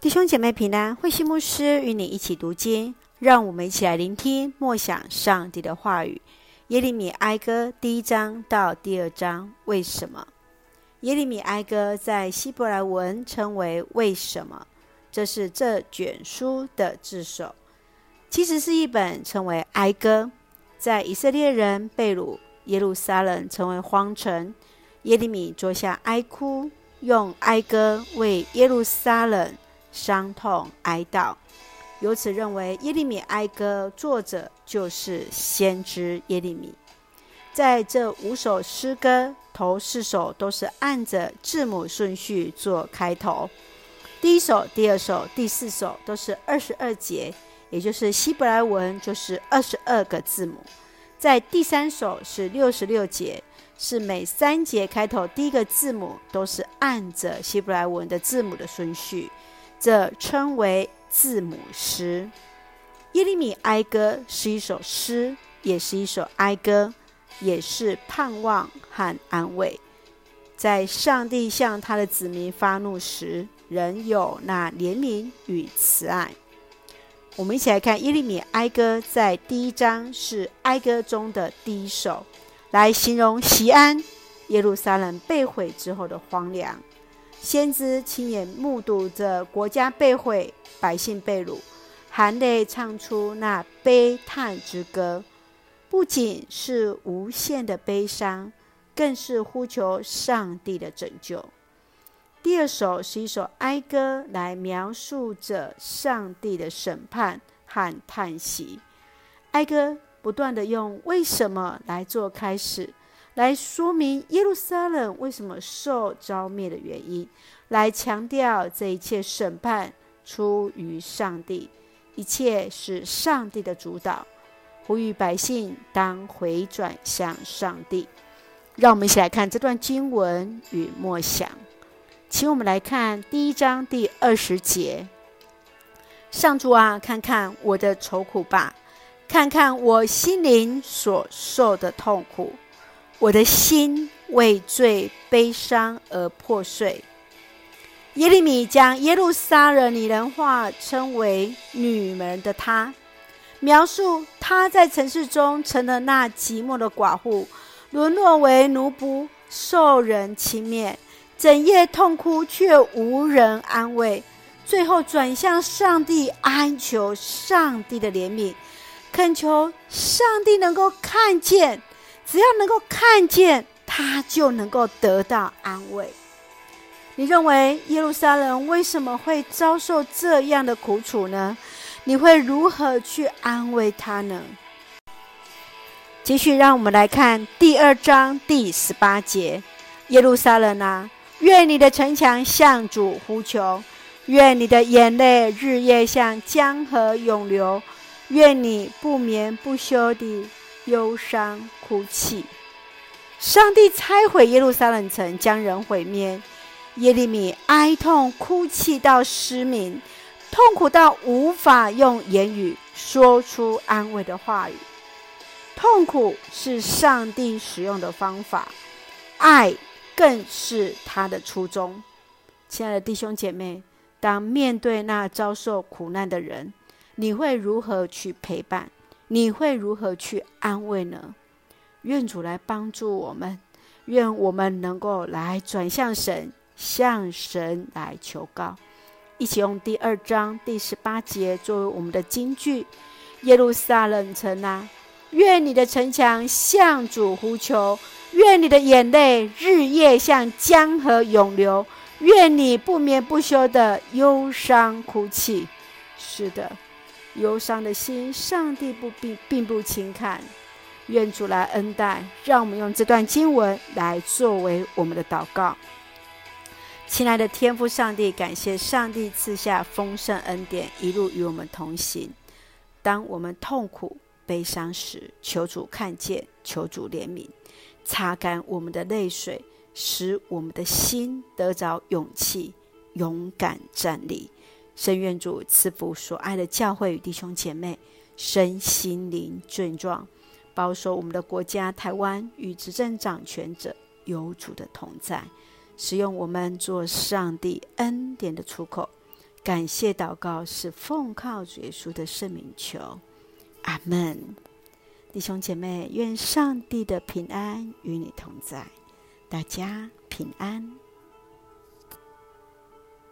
弟兄姐妹平安，慧馨牧师与你一起读经，让我们一起来聆听默想上帝的话语。耶利米哀歌第一章到第二章，为什么？耶利米哀歌在希伯来文称为“为什么”，这是这卷书的自首，其实是一本称为哀歌。在以色列人被掳，耶路撒冷成为荒城，耶利米坐下哀哭，用哀歌为耶路撒冷。伤痛哀悼，由此认为耶利米哀歌作者就是先知耶利米。在这五首诗歌，头四首都是按着字母顺序做开头。第一首、第二首、第四首都是二十二节，也就是希伯来文就是二十二个字母。在第三首是六十六节，是每三节开头第一个字母都是按着希伯来文的字母的顺序。这称为字母诗。耶利米哀歌是一首诗，也是一首哀歌，也是盼望和安慰。在上帝向他的子民发怒时，仍有那怜悯与慈爱。我们一起来看耶利米哀歌，在第一章是哀歌中的第一首，来形容西安耶路撒冷被毁之后的荒凉。先知亲眼目睹着国家被毁，百姓被掳，含泪唱出那悲叹之歌，不仅是无限的悲伤，更是呼求上帝的拯救。第二首是一首哀歌，来描述着上帝的审判和叹息。哀歌不断地用“为什么”来做开始。来说明耶路撒冷为什么受召灭的原因，来强调这一切审判出于上帝，一切是上帝的主导，呼吁百姓当回转向上帝。让我们一起来看这段经文与默想，请我们来看第一章第二十节：上主啊，看看我的愁苦吧，看看我心灵所受的痛苦。我的心为罪悲伤而破碎。耶利米将耶路撒冷拟人化称为女人的她，描述她在城市中成了那寂寞的寡妇，沦落为奴仆，受人轻蔑，整夜痛哭却无人安慰，最后转向上帝哀求上帝的怜悯，恳求上帝能够看见。只要能够看见，他就能够得到安慰。你认为耶路撒冷为什么会遭受这样的苦楚呢？你会如何去安慰他呢？继续，让我们来看第二章第十八节：耶路撒冷啊，愿你的城墙向主呼求，愿你的眼泪日夜向江河涌流，愿你不眠不休地。忧伤哭泣，上帝拆毁耶路撒冷城，将人毁灭。耶利米哀痛哭泣到失明，痛苦到无法用言语说出安慰的话语。痛苦是上帝使用的方法，爱更是他的初衷。亲爱的弟兄姐妹，当面对那遭受苦难的人，你会如何去陪伴？你会如何去安慰呢？愿主来帮助我们，愿我们能够来转向神，向神来求告。一起用第二章第十八节作为我们的金句：耶路撒冷城啊，愿你的城墙向主呼求，愿你的眼泪日夜向江河涌流，愿你不眠不休的忧伤哭泣。是的。忧伤的心，上帝不并并不轻看，愿主来恩待。让我们用这段经文来作为我们的祷告。亲爱的天父上帝，感谢上帝赐下丰盛恩典，一路与我们同行。当我们痛苦悲伤时，求主看见，求主怜悯，擦干我们的泪水，使我们的心得着勇气，勇敢站立。深愿主赐福所爱的教会与弟兄姐妹，身心灵健壮，保守我们的国家台湾与执政掌权者有主的同在，使用我们做上帝恩典的出口。感谢祷告是奉靠主耶稣的圣名求，阿门。弟兄姐妹，愿上帝的平安与你同在，大家平安。